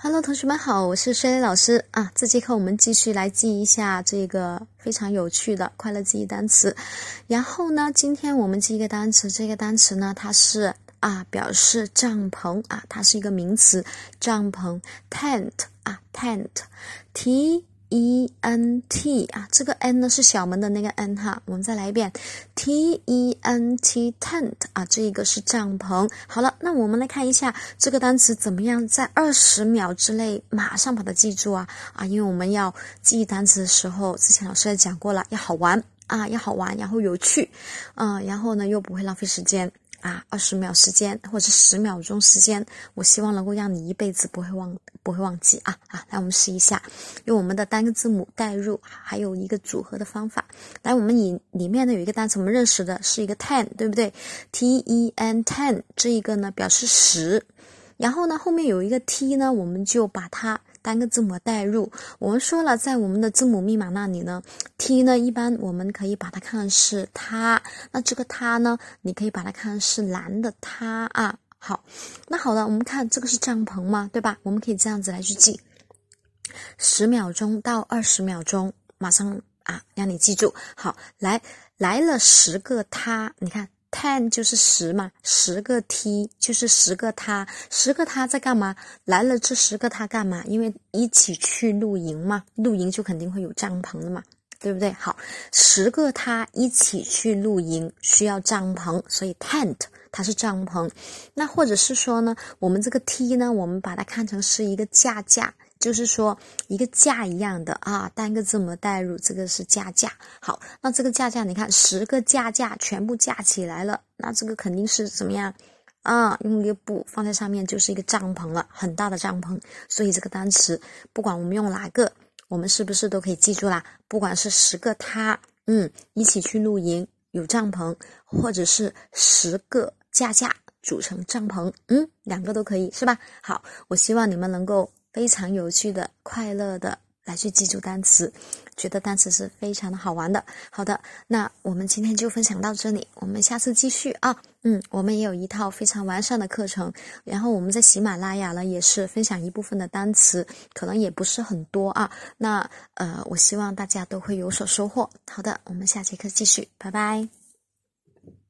Hello，同学们好，我是薛磊老师啊。这节课我们继续来记一下这个非常有趣的快乐记忆单词。然后呢，今天我们记一个单词，这个单词呢，它是啊，表示帐篷啊，它是一个名词，帐篷 tent 啊，tent，t。E n t 啊，这个 n 呢是小门的那个 n 哈，我们再来一遍，t e n t tent 啊，这一个是帐篷。好了，那我们来看一下这个单词怎么样在二十秒之内马上把它记住啊啊，因为我们要记忆单词的时候，之前老师也讲过了，要好玩啊，要好玩，然后有趣，嗯，然后呢又不会浪费时间。啊，二十秒时间或者十秒钟时间，我希望能够让你一辈子不会忘，不会忘记啊啊！来，我们试一下，用我们的单个字母代入，还有一个组合的方法。来，我们以里面呢有一个单词，我们认识的是一个 ten，对不对？t e n ten 这一个呢表示十，然后呢后面有一个 t 呢，我们就把它。单个字母代入，我们说了，在我们的字母密码那里呢，T 呢，一般我们可以把它看是它，那这个它呢，你可以把它看是蓝的它啊。好，那好了，我们看这个是帐篷嘛，对吧？我们可以这样子来去记，十秒钟到二十秒钟，马上啊，让你记住。好，来来了十个它，你看。Ten 就是十嘛，十个 t 就是十个他，十个他在干嘛？来了这十个他干嘛？因为一起去露营嘛，露营就肯定会有帐篷的嘛，对不对？好，十个他一起去露营需要帐篷，所以 tent 它是帐篷。那或者是说呢，我们这个 t 呢，我们把它看成是一个架架。就是说，一个架一样的啊，单个字母代入，这个是架架。好，那这个架架，你看十个架架全部架起来了，那这个肯定是怎么样啊？用一个布放在上面，就是一个帐篷了，很大的帐篷。所以这个单词，不管我们用哪个，我们是不是都可以记住啦？不管是十个他，嗯，一起去露营有帐篷，或者是十个架架组成帐篷，嗯，两个都可以是吧？好，我希望你们能够。非常有趣的、快乐的来去记住单词，觉得单词是非常的好玩的。好的，那我们今天就分享到这里，我们下次继续啊。嗯，我们也有一套非常完善的课程，然后我们在喜马拉雅呢也是分享一部分的单词，可能也不是很多啊。那呃，我希望大家都会有所收获。好的，我们下节课继续，拜拜。